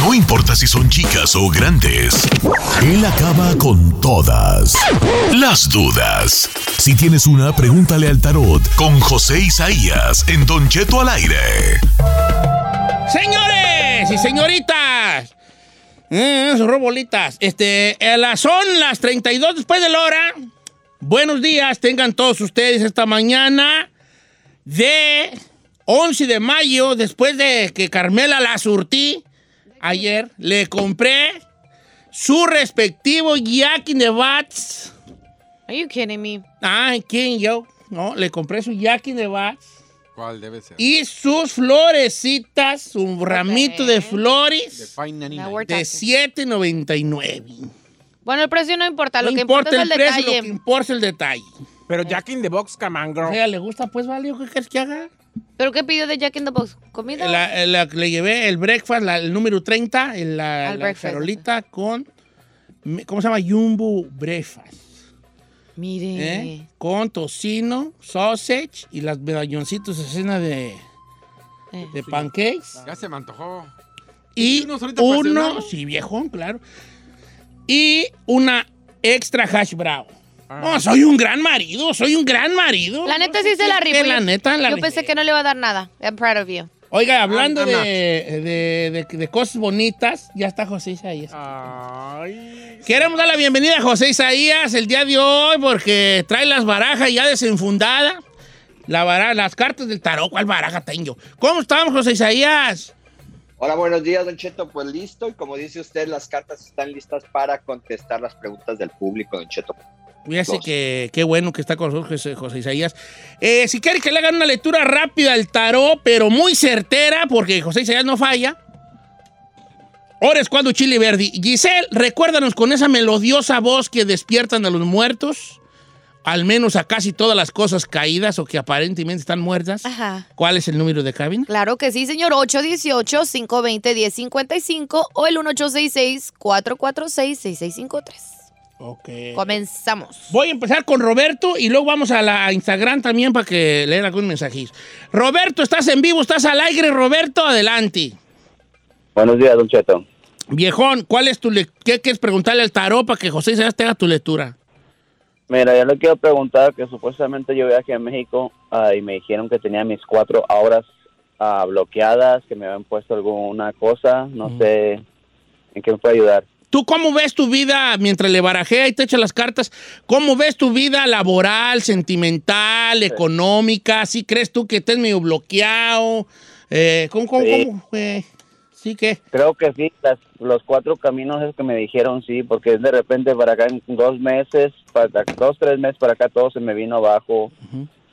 No importa si son chicas o grandes, él acaba con todas las dudas. Si tienes una, pregúntale al tarot con José Isaías en Don Cheto al aire. Señores y señoritas, eh, robolitas, este, las- son las 32 después de la hora. Buenos días, tengan todos ustedes esta mañana de 11 de mayo, después de que Carmela la surtí ayer, le compré su respectivo Jack in the Box. Are you kidding me? Ay, ¿quién yo? No, le compré su Jack in the Box ¿Cuál debe ser? y sus florecitas, un ramito de flores Fine 99. Now we're de talking. 7.99. Bueno, el precio no importa, No lo que importa importa, el es el precio, detalle. lo que importa es el detalle. Pero Jack in the Box, come on, girl. O sea, ¿le gusta? Pues vale, ¿qué quieres que haga? ¿Pero qué pidió de Jack in the Box? ¿Comida? La- la- le llevé el breakfast, la- el número 30, el- la, la breakfast. farolita con, ¿cómo se llama? Jumbo Breakfast. Mire. ¿eh? Con tocino, sausage y las medalloncitos de cena de, Eh. de pancakes. Ya se me antojó. Y uno, cenar? sí, viejón, claro. Y una extra hash brown. No, soy un gran marido, soy un gran marido. La neta sí se la rifó. La Yo- neta, la Yo rifé. pensé que no le iba a dar nada. I'm proud of you. Oiga, hablando de, de- de- de cosas bonitas, ya está José Isaías. Ay. Queremos dar la bienvenida a José Isaías el día de hoy porque trae las barajas ya desenfundadas. La las cartas del tarot, ¿cuál baraja tengo? ¿Cómo estamos, José Isaías? Hola, buenos días, Don Cheto. Pues listo, y como dice usted, las cartas están listas para contestar las preguntas del público, Don Cheto. Fíjese Dos. que qué bueno que está con nosotros José, José Isaías. Eh, si quiere que le hagan una lectura rápida al tarot, pero muy certera, porque José Isaías no falla. Ahora es cuando Chile Verdi. Giselle, recuérdanos con esa melodiosa voz que despiertan a los muertos, al menos a casi todas las cosas caídas o que aparentemente están muertas. Ajá. ¿Cuál es el número de cabina? Claro que sí, señor. 818-520-1055 o el 1866-446-6653. Ok. Comenzamos. Voy a empezar con Roberto y luego vamos a la Instagram también para que lean algún mensajillo. Roberto, estás en vivo, estás al aire, Roberto, adelante. Buenos días, Don Cheto. Viejón, ¿cuál es tu le- ¿qué quieres preguntarle al tarot para que José Isaías te haga tu lectura? Mira, yo le quiero preguntar que supuestamente yo viajé a México ah, y me dijeron que tenía mis cuatro horas ah, bloqueadas, que me habían puesto alguna cosa, no sé en qué me puede ayudar. ¿Tú cómo ves tu vida mientras le barajea y te echa las cartas? ¿Cómo ves tu vida laboral, sentimental, económica? ¿Sí crees tú que estés medio bloqueado? Eh, ¿Cómo, cómo, Sí. cómo? Eh, ¿Sí que? Creo que sí, las, los cuatro caminos es que me dijeron sí, porque de repente para acá en dos meses, para dos, tres meses para acá todo se me vino abajo,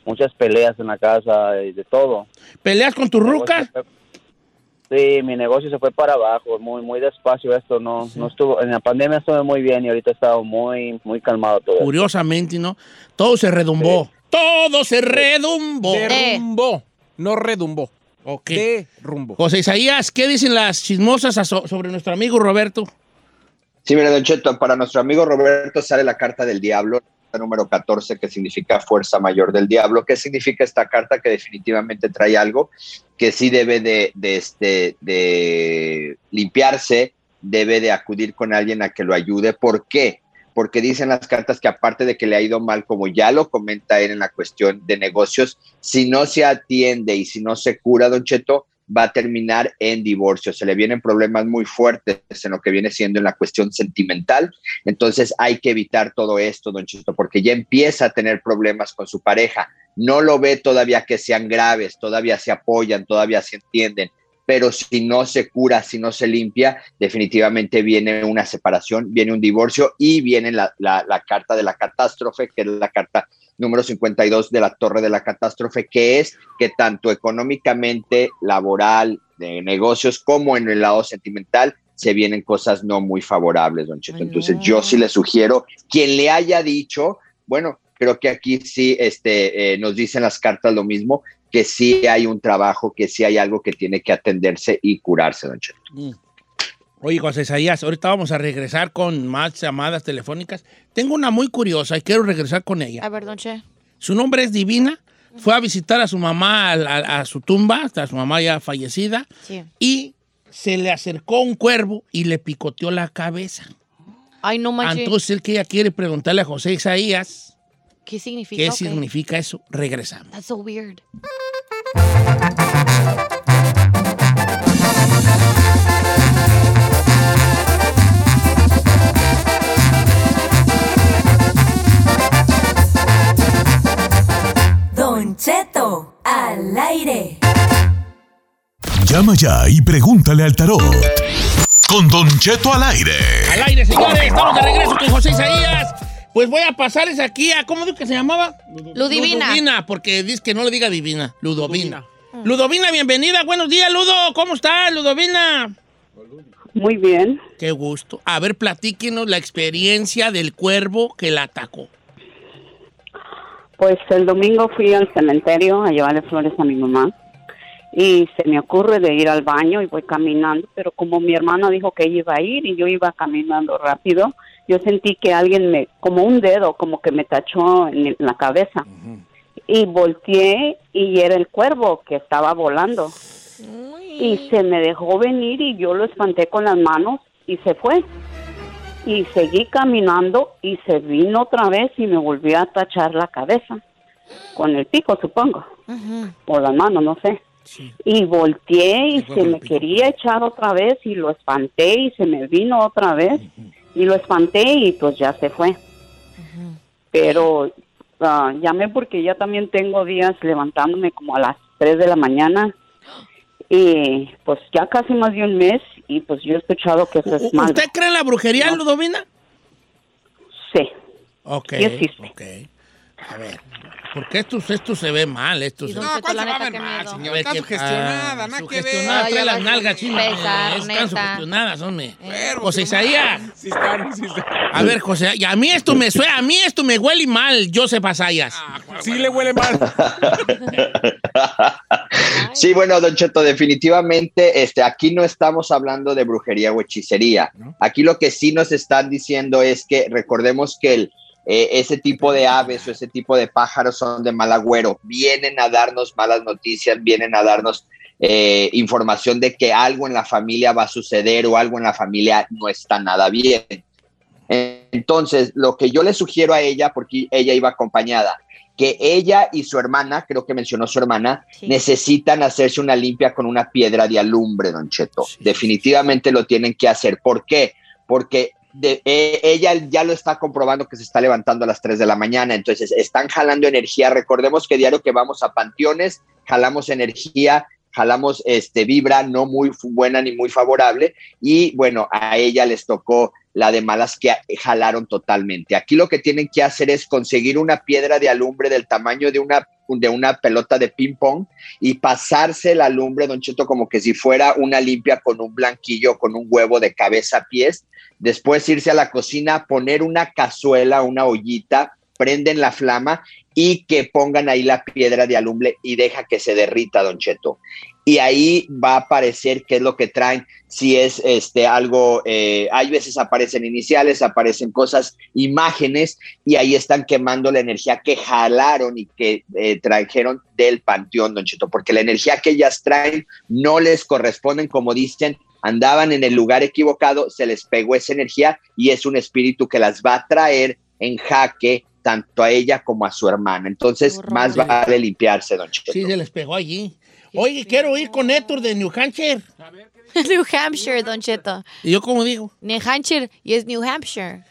muchas peleas en la casa y de todo. ¿Peleas con tu ruca? Sí, mi negocio se fue para abajo, muy muy despacio esto, no no estuvo en la pandemia estuve muy bien y ahorita he estado muy muy calmado todo. Curiosamente, ¿no? Todo se redumbó. Todo se redumbó. Derrumbó. No redumbó. Ok. Derrumbó. José Isaías, ¿qué dicen las chismosas sobre nuestro amigo Roberto? Sí, mire, Don Cheto, para nuestro amigo Roberto sale la carta del diablo, número 14, que significa fuerza mayor del diablo. ¿Qué significa esta carta? Que definitivamente trae algo que sí debe de, este, de limpiarse, debe de acudir con alguien a que lo ayude. ¿Por qué? Porque dicen las cartas que aparte de que le ha ido mal, como ya lo comenta él en la cuestión de negocios, si no se atiende y si no se cura, Don Cheto, va a terminar en divorcio. Se le vienen problemas muy fuertes en lo que viene siendo en la cuestión sentimental. Entonces hay que evitar todo esto, don Chito, porque ya empieza a tener problemas con su pareja. No lo ve todavía que sean graves, todavía se apoyan, todavía se entienden. Pero si no se cura, si no se limpia, definitivamente viene una separación, viene un divorcio y viene la, la, la carta de la catástrofe, que es la carta número 52 de la Torre de la Catástrofe, que es que tanto económicamente, laboral, de negocios, como en el lado sentimental, se vienen cosas no muy favorables, don Cheto. Ay, Entonces no. yo sí le sugiero, quien le haya dicho, bueno, creo que aquí sí este, eh, nos dicen las cartas lo mismo, que sí hay un trabajo, que sí hay algo que tiene que atenderse y curarse, don Cheto. Mm. Oye, José Isaías, ahorita vamos a regresar con más llamadas telefónicas. Tengo una muy curiosa y quiero regresar con ella. A ver, don Che. Su nombre es Divina. Fue a visitar a su mamá a, a- a su tumba, a su mamá ya fallecida, Sí. y se le acercó un cuervo y le picoteó la cabeza. Ay, no manches. Entonces, el que ella quiere preguntarle a José Isaías ¿Qué significa? qué Ok. significa eso. Regresamos. That's so weird. Don Cheto, al aire. Llama ya y pregúntale al tarot. Con Don Cheto al aire. Al aire, señores, estamos de regreso con José Isaías. Pues voy a pasarles aquí a, ¿cómo digo que se llamaba? Ludivina. Ludovina, porque dice que no le diga divina. Ludovina. Ludovina, bienvenida. Buenos días, Ludo. ¿Cómo estás, Ludovina? Muy bien. Qué gusto. A ver, platíquenos la experiencia del cuervo que la atacó. Pues el domingo fui al cementerio a llevarle flores a mi mamá y se me ocurre de ir al baño y voy caminando, pero como mi hermana dijo que ella iba a ir y yo iba caminando rápido, yo sentí que alguien me, como un dedo, como que me tachó en la cabeza. Y volteé y era el cuervo que estaba volando. Y se me dejó venir y yo lo espanté con las manos y se fue. Y seguí caminando y se vino otra vez y me volvió a tachar la cabeza. Con el pico, supongo. O las manos, no sé. Y volteé y Se me pico. quería echar otra vez y lo espanté y se me vino otra vez y lo espanté y pues ya se fue. Pero ah, llamé porque ya también tengo días levantándome como a las 3 de la mañana y pues ya casi más de un mes y pues yo he escuchado que eso es malo. ¿Usted cree en la brujería, Ludovina? Sí. Ok. Sí existe. ok. A ver, porque esto, esto se ve mal, esto se No, ¿cuál la se va a ver mal, señor? Está sugestionada, nada que ver. Sugestionada, trae ya las nalgas, sí, están sugestionadas, hombre. Pero, José. Isaías. Sí están, sí están. A ver, José, y a mí esto me suena, a mí esto me huele mal, Joseph Asayas. Ah, sí le huele mal. Sí, bueno, Don Cheto, definitivamente este, aquí no estamos hablando de brujería o hechicería. Aquí lo que sí nos están diciendo es que recordemos que el, eh, ese tipo de aves o ese tipo de pájaros son de mal agüero. Vienen a darnos malas noticias, vienen a darnos eh, información de que algo en la familia va a suceder o algo en la familia no está nada bien. Entonces, lo que yo le sugiero a ella, porque ella iba acompañada, que ella y su hermana, creo que mencionó su hermana, Sí. necesitan hacerse una limpia con una piedra de alumbre, don Cheto. Definitivamente lo tienen que hacer. ¿Por qué? Porque de- eh, ella ya lo está comprobando que se está levantando a las 3 de la mañana, entonces están jalando energía. Recordemos que diario que vamos a panteones, jalamos energía, jalamos este vibra no muy buena ni muy favorable y bueno, a ella les tocó la de malas que jalaron totalmente. Aquí lo que tienen que hacer es conseguir una piedra de alumbre del tamaño de una de una pelota de ping pong y pasarse la alumbre, don Cheto, como que si fuera una limpia con un blanquillo, con un huevo de cabeza a pies. Después irse a la cocina, poner una cazuela, una ollita, prenden la flama y que pongan ahí la piedra de alumbre y deja que se derrita, don Cheto. Y ahí va a aparecer qué es lo que traen, si es este algo, eh, hay veces aparecen iniciales, aparecen cosas, imágenes, y ahí están quemando la energía que jalaron y que eh, trajeron del panteón, don Cheto, porque la energía que ellas traen no les corresponden, como dicen, andaban en el lugar equivocado, se les pegó esa energía y es un espíritu que las va a traer en jaque tanto a ella como a su hermana. Entonces, Qué más vale limpiarse, don Cheto. Sí, se les pegó allí. Oye, quiero ir con Héctor de New Hampshire. New Hampshire, Don Cheto. ¿Y yo cómo digo? New Hampshire y es New Hampshire.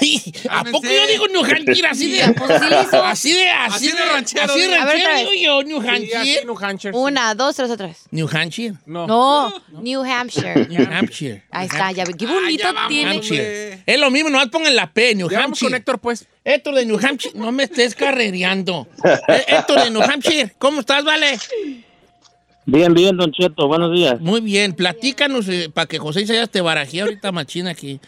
Ay, ¿A poco yo digo New Hampshire así de... Así de... Así, de ranchero, Así de digo. A ver, ranchero yo, New Hampshire. New Hampshire. Una, dos, tres, otra vez. New Hampshire. No. No, New Hampshire. New Hampshire. Ahí está, ya ve. Qué Ah, bonito vamos, tiene. Hampshire. Es lo mismo, nomás pongan la P, New vamos con Hampshire. Héctor, pues. Héctor de New Hampshire, no me estés carrereando. Eh, Héctor de New Hampshire, ¿cómo estás, vale? Bien, bien, Don Cheto, buenos días. Muy bien, platícanos para que José Isaías te barajee ahorita machina aquí.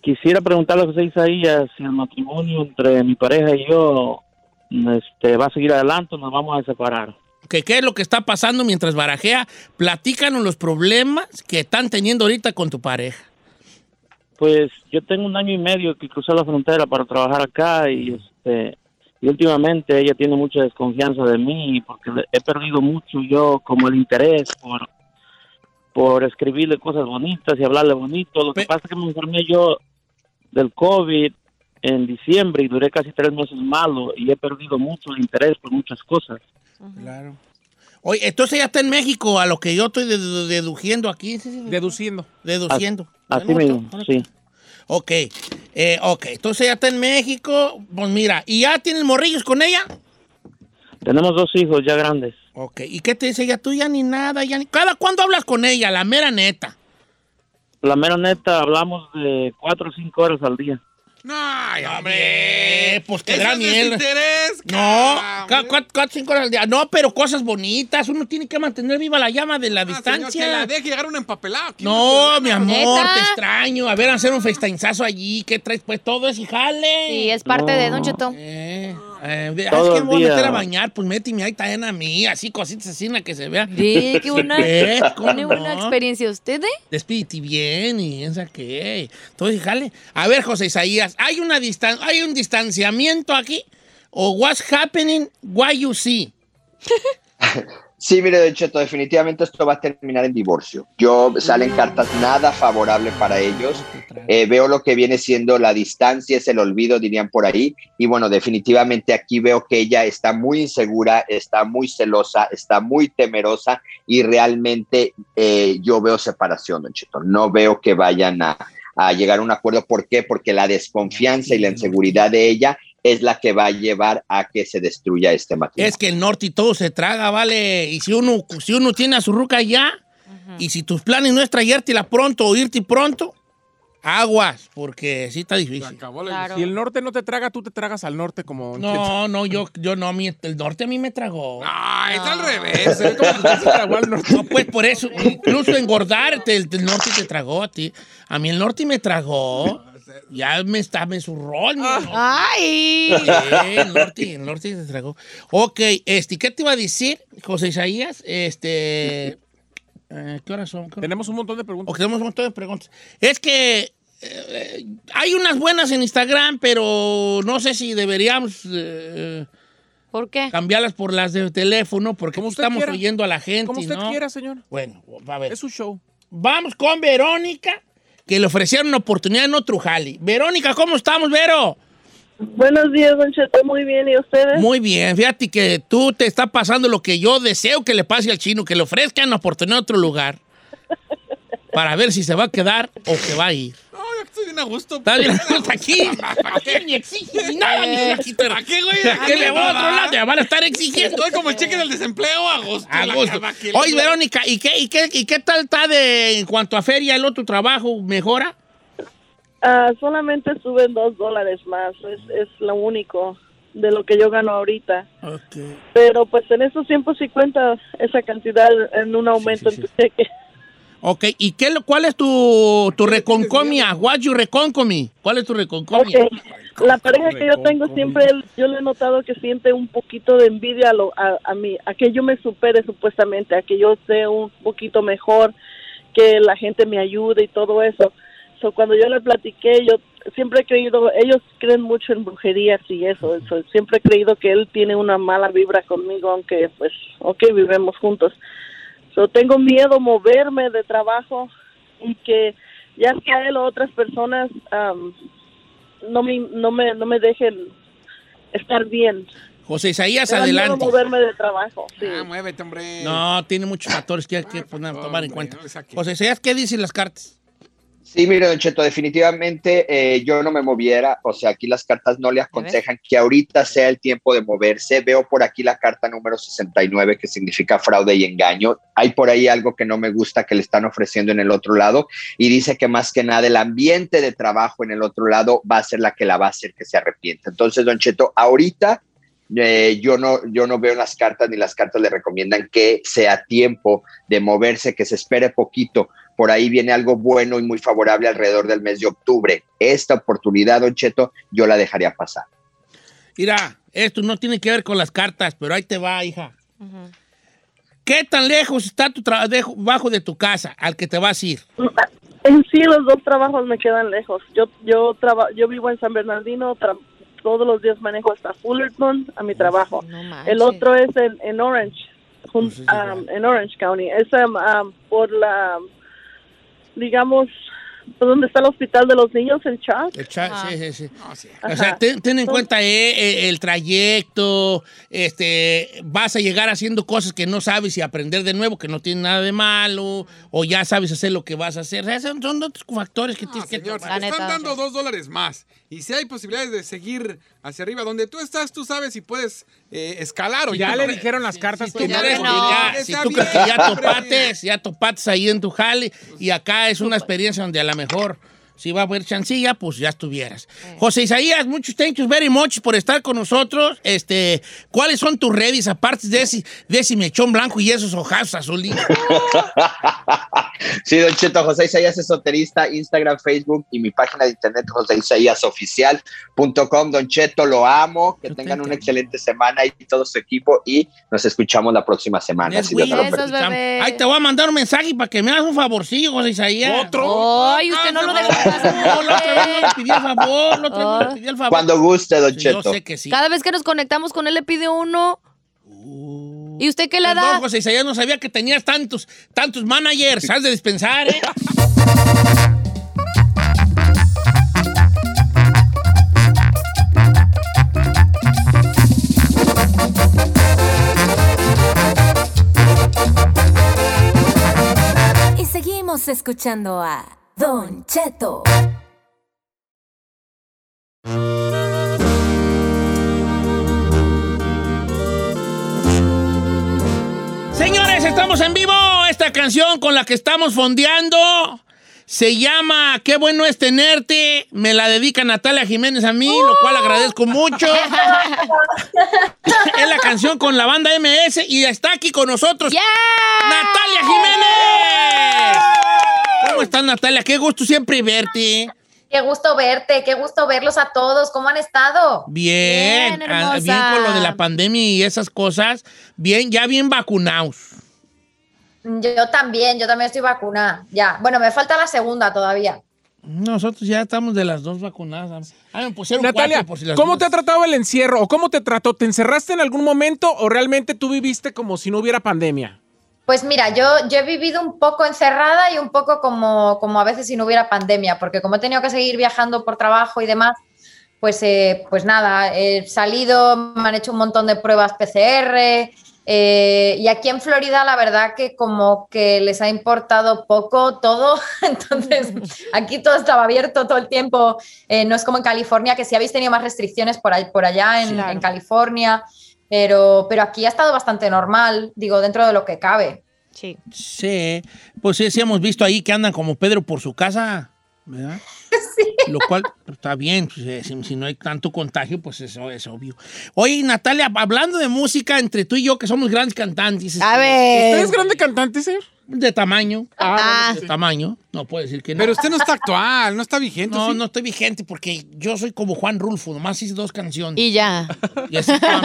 Quisiera preguntarle a José Isaías si el matrimonio entre mi pareja y yo este, va a seguir adelante o nos vamos a separar. que qué es lo que está pasando mientras barajea. Platícanos los problemas que están teniendo ahorita con tu pareja. Pues yo tengo un año y medio que crucé la frontera para trabajar acá y este y últimamente ella tiene mucha desconfianza de mí porque he perdido mucho yo como el interés por por escribirle cosas bonitas y hablarle bonito. Lo que pasa es que me enfermé yo del COVID en diciembre y duré casi tres meses malo y he perdido mucho el interés por muchas cosas. Claro. Oye, entonces ya está en México, a lo que yo estoy dedu- deduciendo aquí. Deduciendo. Deduciendo. Así mismo, sí. Ok, eh, ok, entonces ya está en México. Pues mira, ¿y ya tienes morrillos con ella? Tenemos dos hijos ya grandes. Ok, ¿y qué te dice ella? Tú ya ni nada, ya ni... ¿Cada cuándo hablas con ella? La mera neta. La mera neta, hablamos de cuatro o cinco horas al día. No, ay, hombre, pues es miel. desinterés, No, cuatro, cuatro, cinco horas al día. No, pero cosas bonitas. Uno tiene que mantener viva la llama de la Ah, señor, distancia. que la deje llegar un empapelado. ¿Quién No, mi amor, ¿Neta? te extraño. A ver, hacer un FaceTimezazo allí. ¿Qué traes? Pues todo es y jale. Sí, es parte de Don Cheto. Eh, eh, de- es que voy a meter a bañar, pues méteme ahí también a mí, así cositas así, na, que se vea. Sí, qué buena. ¿Cómo ¿Tiene una no? experiencia usted, eh? Despídete bien y esa que. Entonces, jale. A ver, José Isaías, ¿hay, una distan ¿hay un distanciamiento aquí? ¿O what's happening? Why you see? Sí, mire, de hecho, definitivamente esto va a terminar en divorcio. Yo salen cartas nada favorable para ellos. Eh, veo lo que viene siendo la distancia, es el olvido, dirían por ahí. Y bueno, definitivamente aquí veo que ella está muy insegura, está muy celosa, está muy temerosa y realmente eh, yo veo separación, Don Cheto. No veo que vayan a, a llegar a un acuerdo. ¿Por qué? Porque la desconfianza y la inseguridad de ella es la que va a llevar a que se destruya este matrimonio. Es que el norte y todo se traga, ¿vale? Y si uno, si uno tiene a su ruca ya, y si tus planes no es traértela pronto o irte pronto, aguas, porque sí está difícil. acabó la- Claro. Si el norte no te traga, tú te tragas al norte como... No, no, yo, yo no, a mí- el norte a mí me tragó. No, es al revés. Ve como que se tragó al norte. No, pues por eso, incluso engordarte, el, el norte te tragó a ti. A mí el norte me tragó. Ya me está, me zurró. el norte. ¡Ay! Sí, el norte, el norte te tragó. Ok, este, ¿qué te iba a decir, José Isaías? Este, eh, ¿qué horas son? ¿Qué- Tenemos un montón de preguntas. tenemos un montón de preguntas. Es que eh, hay unas buenas en Instagram, pero no sé si deberíamos eh, ¿Por qué? cambiarlas por las de teléfono, porque usted estamos quiera. oyendo a la gente. Como usted ¿no? quiera, señor. Bueno, a ver. Es su show. Vamos con Verónica, que le ofrecieron una oportunidad en otro jali. Verónica, ¿cómo estamos, Vero? Buenos días, Don Cheto. Muy bien. ¿Y ustedes? Muy bien, fíjate que tú te está pasando lo que yo deseo que le pase al chino, que le ofrezcan una oportunidad en otro lugar. Para ver si se va a quedar o se va a ir. Estoy bien a gusto. Está bien, hasta aquí. Aquí ni exige ni nada, ni aquí. ¿A qué, güey? ¿A qué le voy a otro lado? Te van a estar exigiendo. Estoy como el cheque del desempleo, agosto. A gusto. Oye, Verónica, ¿y qué, y, qué, ¿y qué tal está de, en cuanto a feria el otro trabajo? ¿Mejora? Ah, solamente suben dos dólares más. Es, es lo único de lo que yo gano ahorita. Pero pues en sí cuenta esa cantidad en un aumento en tu cheque. Ok, ¿y qué, lo- cuál es tu, tu reconcomia? What you reconcomia? ¿Cuál es tu reconcomia? Ok. La pareja que yo tengo siempre, yo le he notado que siente un poquito de envidia a, lo, a, a mí, a que yo me supere supuestamente, a que yo sea un poquito mejor, que la gente me ayude y todo eso. So, cuando yo le platiqué, yo siempre he creído, ellos creen mucho en brujerías y eso, eso. Siempre he creído que él tiene una mala vibra conmigo, aunque pues, ok, vivimos juntos. So, tengo miedo moverme de trabajo y que ya sea él o otras personas am, no me no me no me dejen estar bien. José Isaías, adelante. moverme de trabajo. sí. Ah, muévete, hombre. No, tiene muchos factores que hay que poner- tomar en cuenta. José Isaías, ¿qué dicen las cartas? Sí, mire, Don Cheto, definitivamente eh, yo no me moviera, o sea, aquí las cartas no le aconsejan que ahorita sea el tiempo de moverse. Veo por aquí la carta número 69 que significa fraude y engaño. Hay por ahí algo que no me gusta que le están ofreciendo en el otro lado y dice que más que nada el ambiente de trabajo en el otro lado va a ser la que la va a hacer que se arrepienta. Entonces, Don Cheto, ahorita eh, yo, no, yo no veo las cartas ni las cartas le recomiendan que sea tiempo de moverse, que se espere poquito. Por ahí viene algo bueno y muy favorable alrededor del mes de octubre. Esta oportunidad, Don Cheto, yo la dejaría pasar. Mira, esto no tiene que ver con las cartas, pero ahí te va, hija. ¿Qué tan lejos está tu trabajo bajo de tu casa al que te vas a ir? En sí los dos trabajos me quedan lejos. Yo yo traba, yo vivo en San Bernardino, tra- todos los días manejo hasta Fullerton a mi trabajo. El otro es en, en Orange. Pues um, en Orange County. Es um, um, por la, digamos, por donde está el hospital de los niños, el Chuck. El cha- sí, sí, sí. No, sí. O sea, ten, ten en cuenta eh, eh, el trayecto, este, vas a llegar haciendo cosas que no sabes y aprender de nuevo, que no tiene nada de malo, o ya sabes hacer lo que vas a hacer. O sea, son, son otros factores que No, tienes que señor, si tomar. te La están dando dos dólares más y si hay posibilidades de seguir hacia arriba, donde tú estás, tú sabes si puedes eh, escalar o Ya no. le dijeron las cartas Si tú ya crees no. ya, si tú crees que ya hombre. topates, ya topates ahí en tu jale, y acá es una experiencia donde a lo mejor si va a haber chancilla, pues ya estuvieras. José Isaías, muchos thank you very much por estar con nosotros. Este, ¿cuáles son tus redes aparte de ese, de ese mechón blanco y esos ojazos azules? Sí, Don Cheto, José Isaías Esoterista, Instagram, Facebook y mi página de internet, joseisaíasoficial.com. Don Cheto, lo amo, que Yo tengan te una excelente semana y todo su equipo y nos escuchamos la próxima semana. Si Dios. Ay, te voy a mandar un mensaje para que me hagas un favorcillo, José Isaías. Ay, usted no lo deja pasar. No, la otra vez no le pedí el favor, la otra vez no le pedí el favor. Cuando guste, Don Sí, yo sé que sí. Cada vez que nos conectamos con él le pide uno. ¿Y usted qué le da? José Isaías, no sabía que tenías tantos, tantos managers. Has de dispensar, ¿eh? Y seguimos escuchando a Don Cheto. Señores, estamos en vivo. Esta canción con la que estamos fondeando se llama Qué bueno es tenerte. Me la dedica Natalia Jiménez a mí, lo cual agradezco mucho. es la canción con la banda MS y está aquí con nosotros ¡Yeah! Natalia Jiménez. ¿Cómo estás, Natalia? Qué gusto siempre verte. Qué gusto verte, qué gusto verlos a todos. ¿Cómo han estado? Bien, Bien, ah, hermosa. bien con lo de la pandemia y esas cosas. Bien, ya bien vacunados. Yo también, yo también estoy vacunada. Ya. Bueno, me falta la segunda todavía. Nosotros ya estamos de las dos vacunadas. Ah, me pusieron Natalia, cuatro por si las ¿cómo te ha tratado el encierro o cómo te trató? ¿Te encerraste en algún momento o realmente tú viviste como si no hubiera pandemia? Pues mira, yo, yo he vivido un poco encerrada y un poco como, como a veces si no hubiera pandemia, porque como he tenido que seguir viajando por trabajo y demás, pues, eh, pues nada, he salido, me han hecho un montón de pruebas PCR. eh, y aquí en Florida, la verdad que como que les ha importado poco todo, entonces aquí todo estaba abierto todo el tiempo, eh, no es como en California, que sí habéis tenido más restricciones por, ahí, por allá en, Claro. en California, pero, pero aquí ha estado bastante normal, digo, dentro de lo que cabe. Sí. Sí, pues sí, sí hemos visto ahí que andan como Pedro por su casa, ¿verdad? Lo cual está bien, pues, eh, si, si no hay tanto contagio, pues eso es obvio. Oye, Natalia, hablando de música, entre tú y yo, que somos grandes cantantes. A este, ver. ¿Usted es grande cantante, señor? De tamaño. Ah. De tamaño. No puedo decir que no. Pero usted no está actual, no está vigente. no, ¿sí? no estoy vigente porque yo soy como Juan Rulfo, nomás hice dos canciones. Y ya. Y así estamos,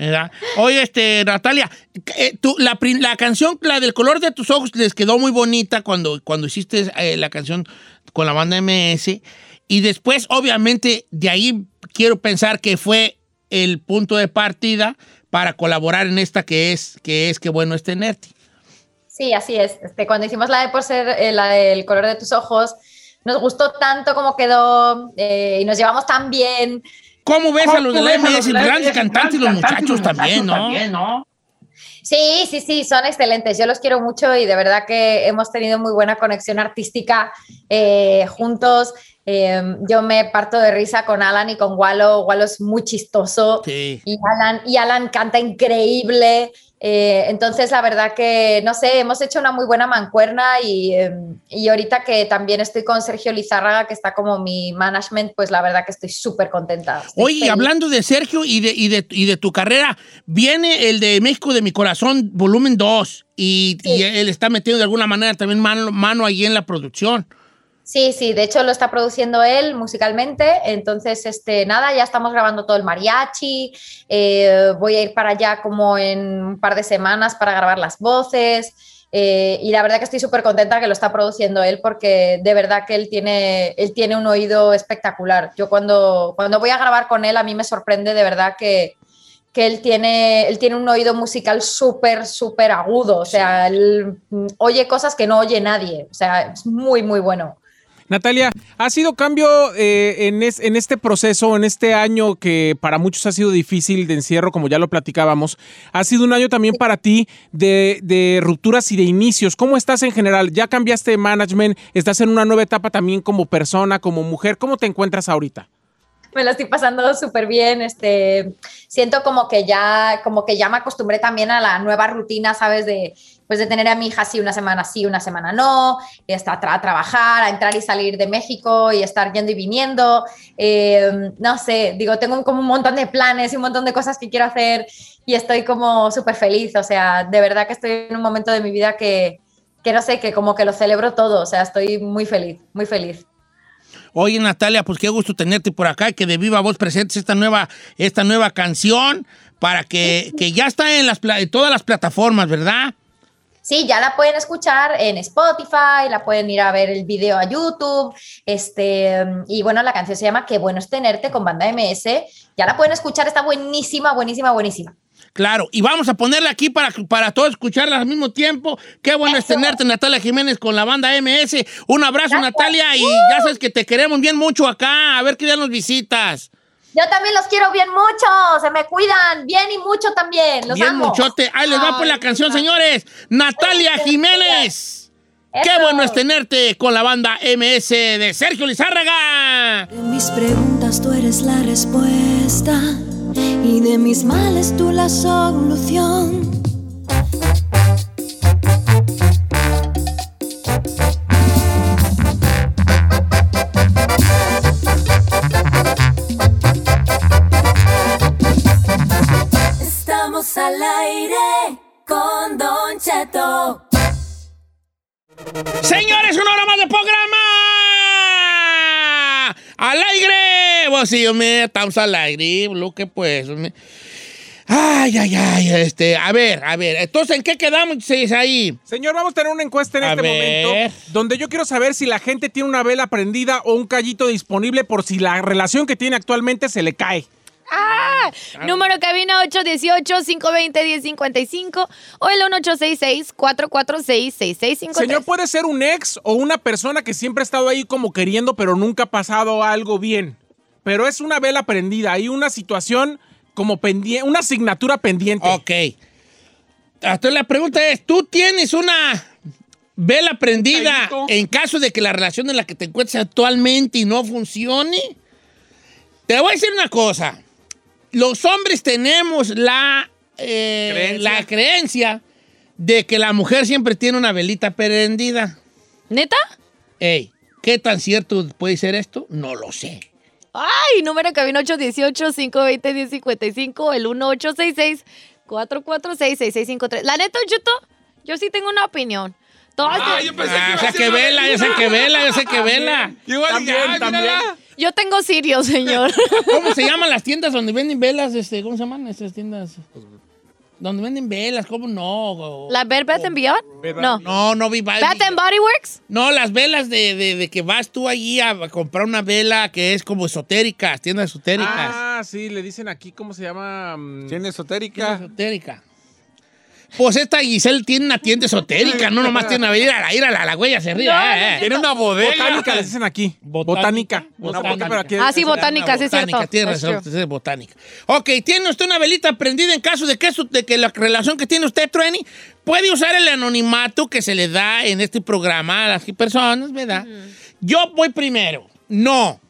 ¿verdad? Oye, este, Natalia, eh, tú, la, la canción, la del color de tus ojos, les quedó muy bonita cuando, cuando hiciste eh, la canción con la banda MS. Y después, obviamente, de ahí quiero pensar que fue el punto de partida para colaborar en esta que es, que es, qué bueno es tenerte. Sí, así es. Este, cuando hicimos la de por ser eh, la del color de tus ojos, nos gustó tanto como quedó eh, y nos llevamos tan bien. ¿Cómo ves a los de la MS? Grandes cantantes y los muchachos los también, ¿no? Sí, sí, sí, son excelentes. Yo los quiero mucho y de verdad que hemos tenido muy buena conexión artística eh, juntos. Eh, yo me parto de risa con Alan y con Wallo. Wallo es muy chistoso Sí. y, Alan, y Alan canta increíble. Eh, entonces, la verdad que, no sé, hemos hecho una muy buena mancuerna y, eh, y ahorita que también estoy con Sergio Lizárraga, que está como mi management, pues la verdad que estoy súper contenta. Estoy Oye, feliz. hablando de Sergio y de, y, de, y de tu carrera, viene el de México de mi corazón, volumen 2, y, y él está metiendo de alguna manera también mano, mano ahí en la producción. Sí, sí, de hecho lo está produciendo él musicalmente, entonces, este, nada, ya estamos grabando todo el mariachi, eh, voy a ir para allá como en un par de semanas para grabar las voces, eh, y la verdad que estoy súper contenta que lo está produciendo él porque de verdad que él tiene, él tiene un oído espectacular. Yo cuando, cuando voy a grabar con él a mí me sorprende de verdad que, que él tiene, él tiene un oído musical súper, súper agudo. O sea, él oye cosas que no oye nadie. O sea, es muy, muy bueno. Natalia, ¿ha sido cambio eh, en, es- en este proceso, en este año que para muchos ha sido difícil de encierro, como ya lo platicábamos? Ha sido un año también para ti de, de rupturas y de inicios. ¿Cómo estás en general? ¿Ya cambiaste de management? ¿Estás en una nueva etapa también como persona, como mujer? ¿Cómo te encuentras ahorita? me lo estoy pasando súper bien. Este, siento como que ya, como que ya me acostumbré también a la nueva rutina, ¿sabes? De, pues de tener a mi hija así una semana sí, una semana no, y hasta a, tra- a trabajar, a entrar y salir de México y estar yendo y viniendo. Eh, no sé, digo, tengo como un montón de planes y un montón de cosas que quiero hacer y estoy como súper feliz. O sea, de verdad que estoy en un momento de mi vida que, que no sé, que como que lo celebro todo. O sea, estoy muy feliz, muy feliz. Oye, Natalia, pues qué gusto tenerte por acá y que de viva voz presentes esta nueva, esta nueva canción para que, que ya está en, las, en todas las plataformas, ¿verdad? Sí, ya la pueden escuchar en Spotify, la pueden ir a ver el video a YouTube. Este, y bueno, la canción se llama Qué bueno es tenerte con banda MS. Ya la pueden escuchar, está buenísima, buenísima, buenísima. Claro, y vamos a ponerla aquí para, para todos escucharla al mismo tiempo. Qué bueno es tenerte, Natalia Jiménez, con la banda MS. Un abrazo, Natalia, y ya sabes que te queremos bien mucho acá. A ver qué día nos visitas. Yo también los quiero bien mucho, se me cuidan bien y mucho también. Los bien amo. muchote. Ahí les va por la canción, señores. Natalia Jiménez. Qué bueno es tenerte con la banda MS de Sergio Lizárraga. De mis preguntas tú eres la respuesta y de mis males tú la solución. Señores, una hora más de programa. ¡Al aire! Pues sí, hombre, estamos al aire. Lo que pues. Ay, ay, ay. Este, a ver, a ver. Entonces, ¿en qué quedamos ahí? Señor, vamos a tener una encuesta en A este ver. momento donde yo quiero saber si la gente tiene una vela prendida o un callito disponible por si la relación que tiene actualmente se le cae. ¡Ah! Número cabina 818-520-1055 o el 1866-446-6653. Señor, puede ser un ex o una persona que siempre ha estado ahí como queriendo, pero nunca ha pasado algo bien. Pero es una vela prendida, hay una situación como pendiente, una asignatura pendiente. Ok. Entonces, la pregunta es: ¿tú tienes una vela prendida en caso de que la relación en la que te encuentres actualmente y no funcione? Te voy a decir una cosa. Los hombres tenemos la, eh, Creencia. la creencia de que la mujer siempre tiene una velita prendida. ¿Neta? Ey, ¿qué tan cierto puede ser esto? No lo sé. Ay, número cabina 818-520-1055 o el 1866-446-6653. La neta, Chuto, yo sí tengo una opinión. Todas Ah, de- o sea que vela, yo sé que vela, yo sé que vela. También, también. Yo tengo Sirio, señor. ¿Cómo se llaman las tiendas donde venden velas? Este, ¿Cómo se llaman esas tiendas? Donde venden velas, ¿cómo no? O- ¿La Bed Bath and Beyond? No. No, no vi ¿Bath and Body Works? No, las velas de, de- de que vas tú allí a comprar una vela que es como esotérica, tiendas esotéricas. Ah, sí, le dicen aquí cómo se llama. mm, Tiene esotérica. Esotérica. Pues esta Giselle tiene una tienda esotérica, no nomás tiene una ir a la, la güey se ríe. eh. Tiene una bodega. Botánica, les dicen aquí. Botánica. Botánica. Una Botánica. boca, pero aquí- Ah, sí, botánica, sí es Botánica, cierto. tiene That's razón, es botánica. Ok, ¿tiene usted una velita prendida en caso de que, eso- de que la relación que tiene usted truene? Puede usar el anonimato que se le da en este programa a las personas, ¿verdad? Yo voy primero. No.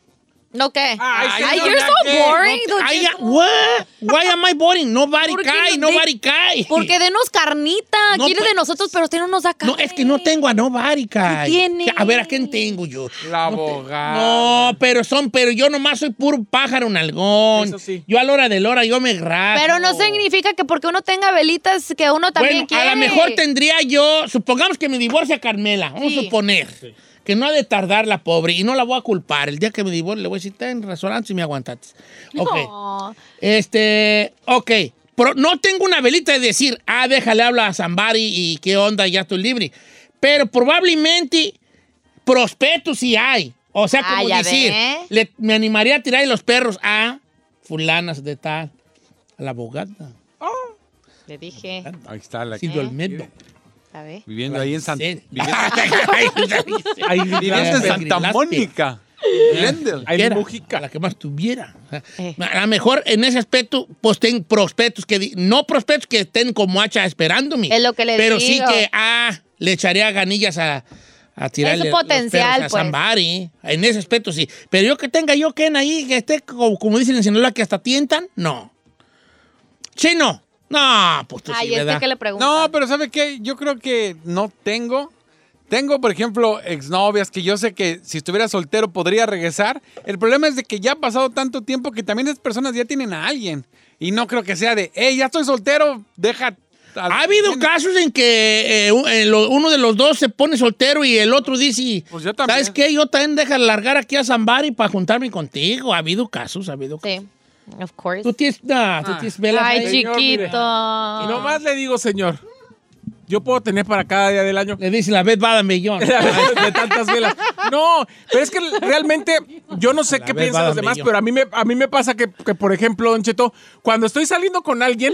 ¿No qué? Ay, Ay, no, you're so boring, no, ya- what? Why am I boring? Nobody ¿Por qué cae, no- nobody de- cae. Porque denos carnita. No, Quiere pues- de nosotros, pero usted no nos da carne. No, es que no tengo a nobody cae. tiene? A ver, ¿a quién tengo yo? La No te- abogada. No, pero son, pero yo nomás soy puro pájaro nalgón. Eso sí. Yo a la hora de la hora yo me grabo. Pero no significa que porque uno tenga velitas que uno también Bueno, quiere. a lo mejor tendría yo, supongamos que me divorcia Carmela, vamos Sí. a suponer que no ha de tardar la pobre y no la voy a culpar. El día que me divorcie le voy a decir, ten razón, si me aguantaste. Ok. No. Este, ok. Pero no tengo una velita de decir, ah, déjale hablar a Zambari y qué onda, ya estoy libre. Pero probablemente prospectos sí hay. O sea, Ah, como decir, le- me animaría a tirar los perros a fulanas de tal. A la abogada. Le dije. Ahí está la Silvio Olmedo. A Viviendo ahí en San... Viviendo- Ahí viviendo en Santa Mónica. Glendale. Ahí la que más tuviera. A lo mejor en ese aspecto, pues ten prospectos que, no prospectos que estén como hacha esperándome. Es lo que le Pero sí que, ah, le echaría ganillas a, a tirarle Es su los potencial, a pues. somebody. En ese aspecto sí. Pero yo que tenga yo Ken ahí, que esté como, como dicen en Sinaloa, que hasta tientan, no. Chino. No, pues tú Ay, sí, este ¿verdad? que le. No, pero ¿sabe qué? Yo creo que no tengo. Tengo, por ejemplo, exnovias que yo sé que si estuviera soltero podría regresar. El problema es de que ya ha pasado tanto tiempo que también esas personas ya tienen a alguien. Y no creo que sea de, hey, ya estoy soltero, deja... Ha habido casos en que eh, eh, uno de los dos se pone soltero y el otro dice, Pues yo también. ¿sabes qué? Yo también deja largar aquí a Zambari para juntarme contigo. Ha habido casos, ha habido casos. Sí, of course. Tú tienes, nah, tú tienes velas Ay, ahí. Señor, mire. chiquito. Y nomás le digo, señor, yo puedo tener para cada día del año. Le dice la vez va millón. de tantas velas. No, pero es que realmente yo no sé La qué piensan los demás, millón. pero a mí me, a mí me pasa que, que, por ejemplo, Don Cheto, cuando estoy saliendo con alguien,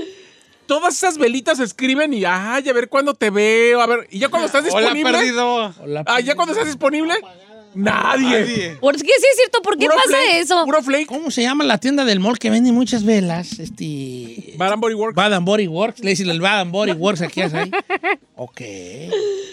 todas esas velitas escriben y, ay, a ver cuándo te veo, a ver, y ya cuando estás Hola, disponible. perdido. Ah, ya cuando estás disponible, nadie. ¿Por qué sí es cierto? ¿Por qué Puro pasa flake, eso? Puro flake. ¿Cómo se llama la tienda del mall que vende muchas velas? Este... Bad and Body Works. Bad and Body Works. Le dicen el Bad and Body Works aquí es ahí. Ok.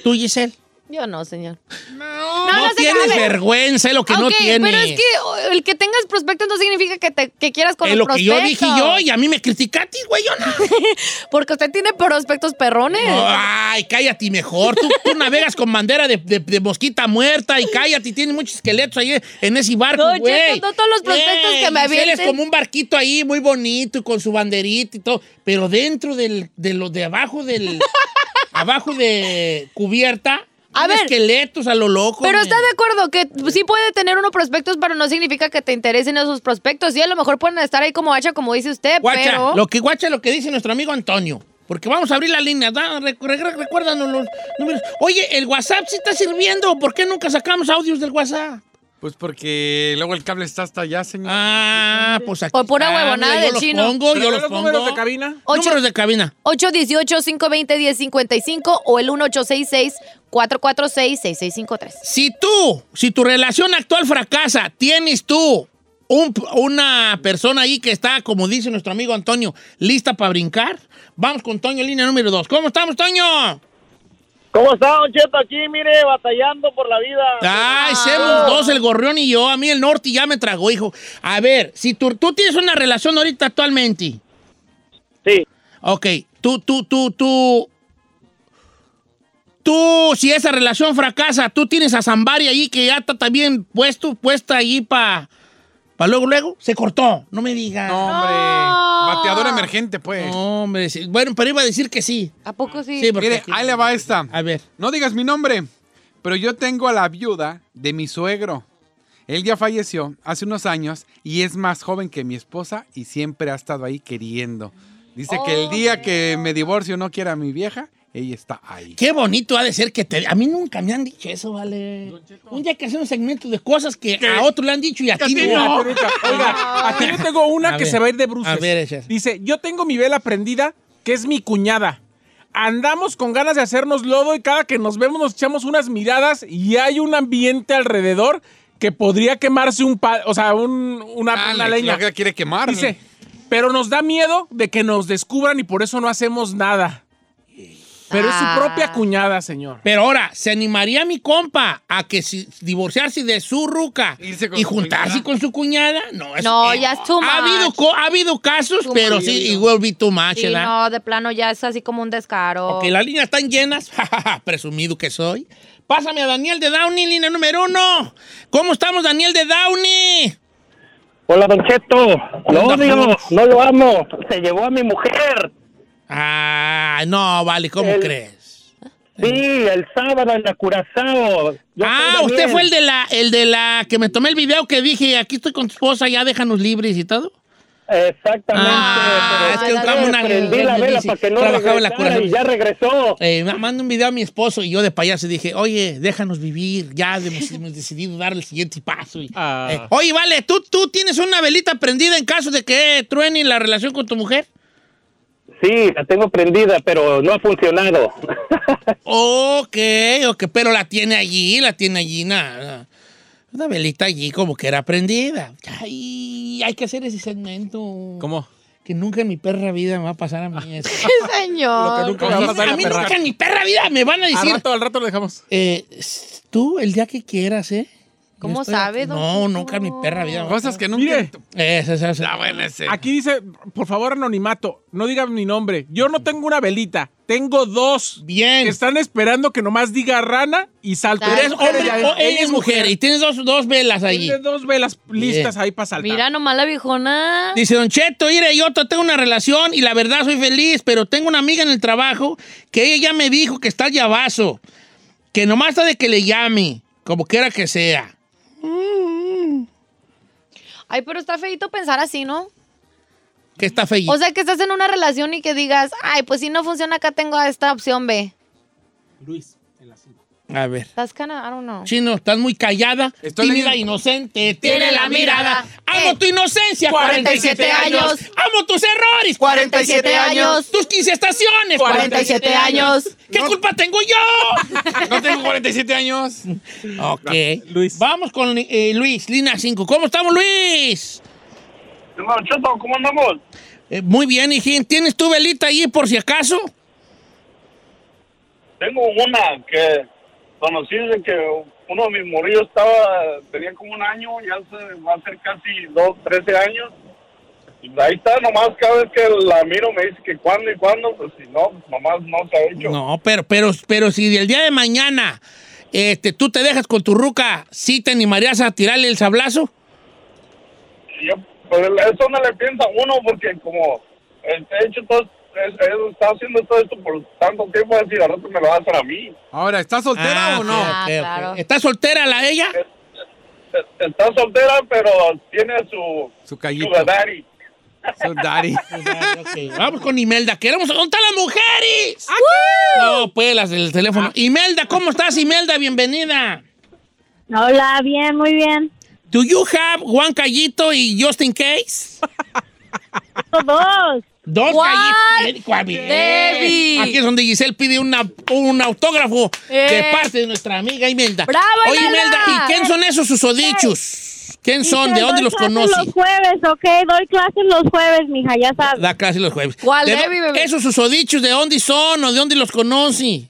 ¿Tú, Giselle? Yo no, señor. No, no se tienes vergüenza, es lo que no tienes. pero es que oh, el que tengas prospectos no significa que, te, que quieras con Es los lo que yo dije prospectos. yo y a mí me criticaste, güey, yo no. Porque usted tiene prospectos perrones. Ay, cállate mejor. Tú, tú navegas con bandera de, de- de mosquita muerta y cállate. Tienes muchos esqueletos ahí en ese barco, No, güey. No todos los prospectos que me Giselle es avienten. como un barquito ahí muy bonito y con su banderita y todo. Pero dentro del, de lo de abajo del... abajo de cubierta... A ver. esqueletos a lo loco. Pero está de acuerdo que sí puede tener uno prospectos, pero no significa que te interesen esos prospectos. Sí, a lo mejor pueden estar ahí como hacha, como dice usted, Guacha, pero... lo que guacha lo que dice nuestro amigo Antonio. Porque vamos a abrir la línea. Da, recu- re- recuérdanos los números. Oye, ¿el WhatsApp sí está sirviendo? ¿Por qué nunca sacamos audios del WhatsApp? Pues porque luego el cable está hasta allá, señor. Ah, pues aquí Por pura huevonada los chino. pongo, yo los pongo. números de cabina. Ocho- Números de cabina. 818-520-1055 o el 1866-446-6653. Si tú, si tu relación actual fracasa, tienes tú un- una persona ahí que está, como dice nuestro amigo Antonio, lista para brincar, vamos con Toño, línea número dos. ¿Cómo estamos, Toño? ¿Cómo está, Don Cheto? Aquí, mire, batallando por la vida. Ay, somos dos, el gorrión y yo. A mí el norte ya me tragó, hijo. A ver, si tú, tú tienes una relación ahorita actualmente. Sí. Ok, tú, tú, tú, tú. Tú, si esa relación fracasa, tú tienes a Zambari ahí que ya está también puesto, puesta ahí para pa luego, luego. Se cortó, no me digas. No, hombre. Bateador emergente, pues. No, hombre, sí. Bueno, pero iba a decir que sí. ¿A poco sí? Sí, porque Mire, ahí le va esta. A ver. No digas mi nombre, pero yo tengo a la viuda de mi suegro. Él ya falleció hace unos años y es más joven que mi esposa y siempre ha estado ahí queriendo. Dice que el día que me divorcio no quiera a mi vieja, ella está ahí. Qué bonito ha de ser que te... A mí nunca me han dicho eso, vale. Un día que hacemos un segmento de cosas que a otro le han dicho y a ti no. Oiga, oiga, aquí yo tengo una A que ver. se va a ir de bruces. A ver. Dice, yo tengo mi vela prendida, que es mi cuñada. Andamos con ganas de hacernos lodo y cada que nos vemos nos echamos unas miradas y hay un ambiente alrededor que podría quemarse un pa- o sea, un- una, Ah, una le- leña. lo que quiere quemar. Dice, pero nos da miedo de que nos descubran y por eso no hacemos nada. Pero es su Ah. propia cuñada, señor. Pero ahora, ¿se animaría mi compa a que si, divorciarse de su ruca Irse con y juntarse cuñada. con su cuñada? No, es- No, eh, ya es too ha habido, much. ha habido casos, Too pero much. sí, it will be too much, no, de plano ya es así como un descaro. Ok, las líneas están llenas. Presumido que soy. Pásame a Daniel de Downey, línea número uno. ¿Cómo estamos, Daniel de Downey? Hola, Don Cheto. Lo odio, no lo amo. Se llevó a mi mujer. Ah, no, vale, ¿cómo El- crees? Sí, el sábado en la Curazao. Yo Ah, usted fue el de la, el de la que me tomé el video que dije, aquí estoy con tu esposa, ya déjanos libres y todo. Exactamente. Ah, pero es que un- una- prendí la vela para que no trabajaba en la Curazao. y ya regresó. Eh, ma- manda un video a mi esposo y yo de payaso dije, oye, déjanos vivir, ya hemos, hemos decidido dar el siguiente paso. Y, Ah. eh, oye, vale, ¿tú, ¿tú tienes una velita prendida en caso de que truene la relación con tu mujer? Sí, la tengo prendida, pero no ha funcionado. Ok, ok, pero la tiene allí, la tiene allí, nada. Una velita allí como que era prendida. Ay, hay que hacer ese segmento. ¿Cómo? Que nunca en mi perra vida me va a pasar a mí eso. Señor. Lo que nunca me va a pasar a mí perra. nunca en mi perra vida me van a Al decir. rato, al rato lo dejamos. eh, tú, el día que quieras, ¿eh? ¿Cómo sabe, don No, nunca en mi perra vida. Cosas que nunca. Mire, Esa, esa, esa. Está bueno ese. aquí dice, por favor, anonimato, no digan mi nombre. Yo no tengo una velita, tengo dos. Bien. Que están esperando que nomás diga rana y salto. ¿Eres hombre Ella- o ella es mujer? Y tienes dos, dos velas allí. Tiene dos velas listas ahí para saltar. Mira nomás la viejona. Dice Don Cheto, mire, yo te- tengo una relación y la verdad soy feliz, pero tengo una amiga en el trabajo que ella ya me dijo que está llavazo, que nomás está de que le llame, como quiera que sea. Ay, pero está feito pensar así, ¿no? Que está feíto. O sea, que estás en una relación y que digas, ay, pues si no funciona acá tengo esta opción B. Luis. A ver. Estás cana, I don't know. Chino, estás muy callada, Estoy tímida, leyendo. inocente, tiene la mirada. Amo tu inocencia, 47 47 años. Amo tus errores, 47 años. Tus 15 estaciones, 47 años. ¿Qué culpa tengo yo? No tengo 47 años. ok. Luis. Vamos con eh, Luis, línea 5. ¿Cómo estamos, Luis? Hermano Cheto, ¿cómo andamos? Eh, muy bien, hijín. ¿Tienes tu velita ahí por si acaso? Tengo una que conocí de que uno de mis morillos estaba, tenía como un año, ya se va a hacer casi dos, trece años. Y ahí está, nomás cada vez que la miro me dice que cuándo y cuándo, pues si no, nomás no se ha hecho. No, pero, pero, pero si del día de mañana este, tú te dejas con tu ruca, ¿sí te animarías a tirarle el sablazo? Yo, pues eso no le piensa uno porque como he hecho todo, es- he estado haciendo todo esto por tanto tiempo, así de rato me lo va a hacer a mí. Ahora, ¿estás soltera Ah, o no? Ah, claro. ¿Está soltera la ella? Está soltera, pero tiene su Su callito. sugar daddy. Su daddy. Ok, Vamos con Imelda. Queremos contar las mujeres. No, pues las del teléfono. Imelda, ¿cómo estás, Imelda? Bienvenida. Hola, bien, muy bien. Do you have Juan Callito y Justin Case? Dos. Dos. Debbie. Aquí es donde Giselle pide una, un autógrafo de Eh. parte de nuestra amiga Imelda. ¡Bravo, Oye, Imelda! ¿y quién son esos susodichos? ¿Quién son? ¿De dónde los clases conoces? Los jueves, ok, doy clases los jueves, mija, ya sabes. Da clase los jueves. ¿Cuál, ¿De Debbie, dó- bebé? ¿Esos susodichos de dónde son o de dónde los conoce?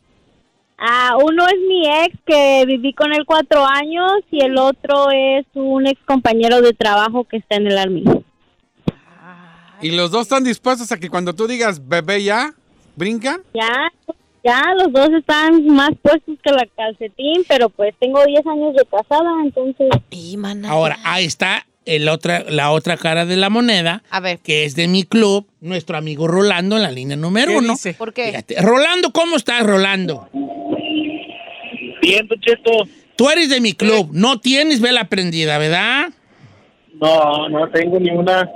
Ah, uno es mi ex que viví con él cuatro años y el otro es un ex compañero de trabajo que está en el army. ¿Y los dos están dispuestos a que cuando tú digas bebé ya, brincan? Ya, ya, los dos están más puestos que la calcetín, pero pues tengo 10 años de casada, entonces... Y, mana. Ahora, ahí está el otra, la otra cara de la moneda, A ver, que es de mi club, nuestro amigo Rolando en la línea número ¿Qué uno. dice? ¿por qué? Fíjate. Rolando, ¿cómo estás, Rolando? Bien, Cheto. Tú eres de mi club, no tienes vela prendida, ¿verdad? No, no tengo ni una.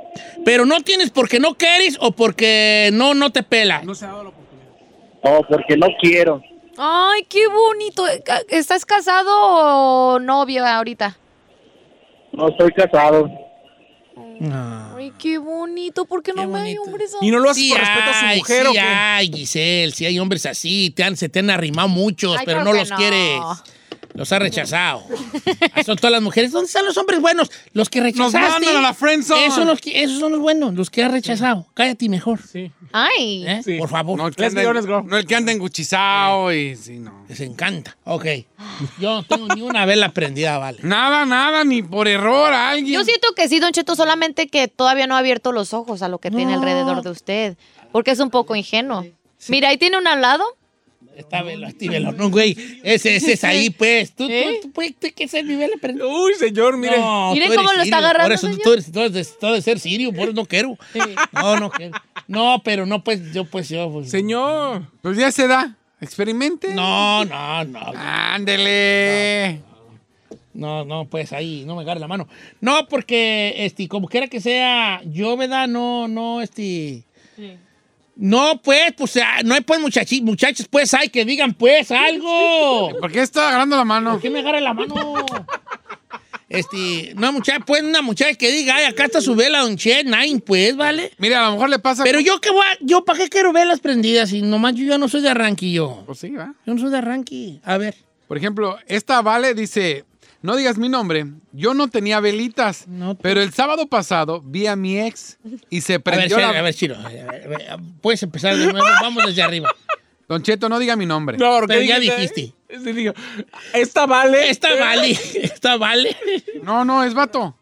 Pero no tienes porque no quieres o porque no, no te pela. No se ha dado la oportunidad. No, porque no quiero. Ay, qué bonito. ¿Estás casado o novio ahorita? No estoy casado. Ay, qué bonito. ¿Por qué no me hay hombres Y no lo haces Sí por respeto a su mujer sí o qué? hay, Giselle, sí hay hombres así, te han- se te han arrimado muchos, Ay, pero no los no. quieres. Los has rechazado. Ah, son todas las mujeres. ¿Dónde están los hombres buenos? Los que rechazaste. mandan a la friendzone. Esos son los, que, esos son los buenos, los que has rechazado. Cállate mejor. Sí. Ay. ¿eh? Sí. Por favor. No el, que anda, no el que anda enguchizado y sí, no. Les encanta. Ok. Yo no tengo ni una vela prendida, vale. Nada, nada, ni por error a alguien. Yo siento que sí, Don Cheto, solamente que todavía no ha abierto los ojos a lo que tiene alrededor de usted. Porque es un poco ingenuo. Mira, ahí tiene un al lado. Está velo, este velo. No, güey. Ese, ese es ahí, pues. Tú, ¿Eh? tú, tú puedes que ser mi vela prendida. Uy, señor, mire. No, Mire tú cómo lo está sirio, agarrando, Por eso señor. tú eres, tú eres de, tú eres de ser sirio, por eso no quiero. No, no quiero. No, pero no, pues yo, pues yo. Pues, Señor. Pues ya se da. Experimente. No, no, no. Ándele. No, no, pues ahí, no me agarre la mano. No, porque, este, como quiera que sea, yo, ¿verdad? No, no, este. No, pues, pues, ah, no hay pues muchachi- muchachos, pues, hay que digan, pues, algo. ¿Por qué está agarrando la mano? ¿Por qué me agarra la mano? Este, una muchacha, pues, una muchacha que diga, ay, acá está su vela, don Che, nine, pues, ¿vale? Mira, a lo mejor le pasa. Pero yo qué voy a- yo para qué quiero velas prendidas y nomás yo ya no soy de arranque yo. Pues sí, va. Yo no soy de arranque. A ver. Por ejemplo, esta Vale dice, no digas mi nombre, yo no tenía velitas, pero el sábado pasado vi a mi ex y se A ver, prendió Chiro, la... a ver, Chiro, a ver, ver, puedes empezar de nuevo, vamos desde arriba. Don Cheto, no diga mi nombre. No, porque Pero ya dijiste- dijiste. Sí, digo, esta vale. Esta vale, esta vale. No, no, es vato.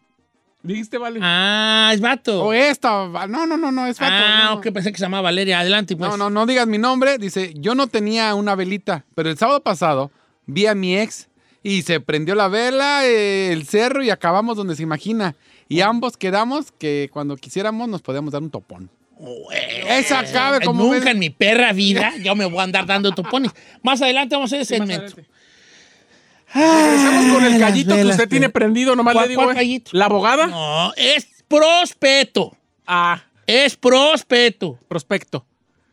Dijiste vale. Ah, es vato. O esta, no, no, no, no, es vato. Ah, no. ok, pensé que se llamaba Valeria. Adelante, pues. No, no, no digas mi nombre. Dice, yo no tenía una velita, pero el sábado pasado vi a mi ex y se prendió la vela, eh, el cerro y acabamos donde se imagina. Y ambos quedamos que cuando quisiéramos nos podíamos dar un topón. Esa cabe como... Nunca ves- en mi perra vida yo me voy a andar dando topones. Más adelante vamos a hacer ese segmento. Regresamos con el callito que usted tiene prendido, nomás ¿Cuál- le digo. cuál eh. callito? ¿La abogada? No, es prospeto. Ah. Es prospeto. Prospecto.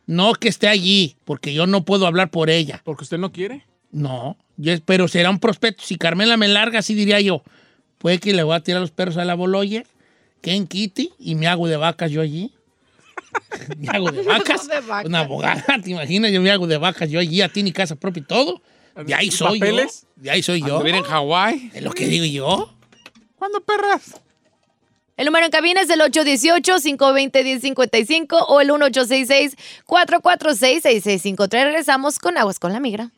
No que esté allí, porque yo no puedo hablar por ella. ¿Porque usted no quiere? No, yo- pero será un prospecto. Si Carmela me larga, así diría yo. Puede que le voy a tirar los perros a la boloye, que en Kitty, y me hago de vacas yo allí. me hago de vacas. De vacas. Una abogada, ¿te imaginas? Yo me hago de vacas yo allí, a ti ni casa propia y todo. De ahí ¿Y soy papeles? yo. De ahí soy yo. ¿Anduvir en Hawái? Es lo que digo yo. ¿Cuándo, perras? El número en cabina es el 818-520-1055 o el 1866-446-6653. Regresamos con Aguas con la Migra.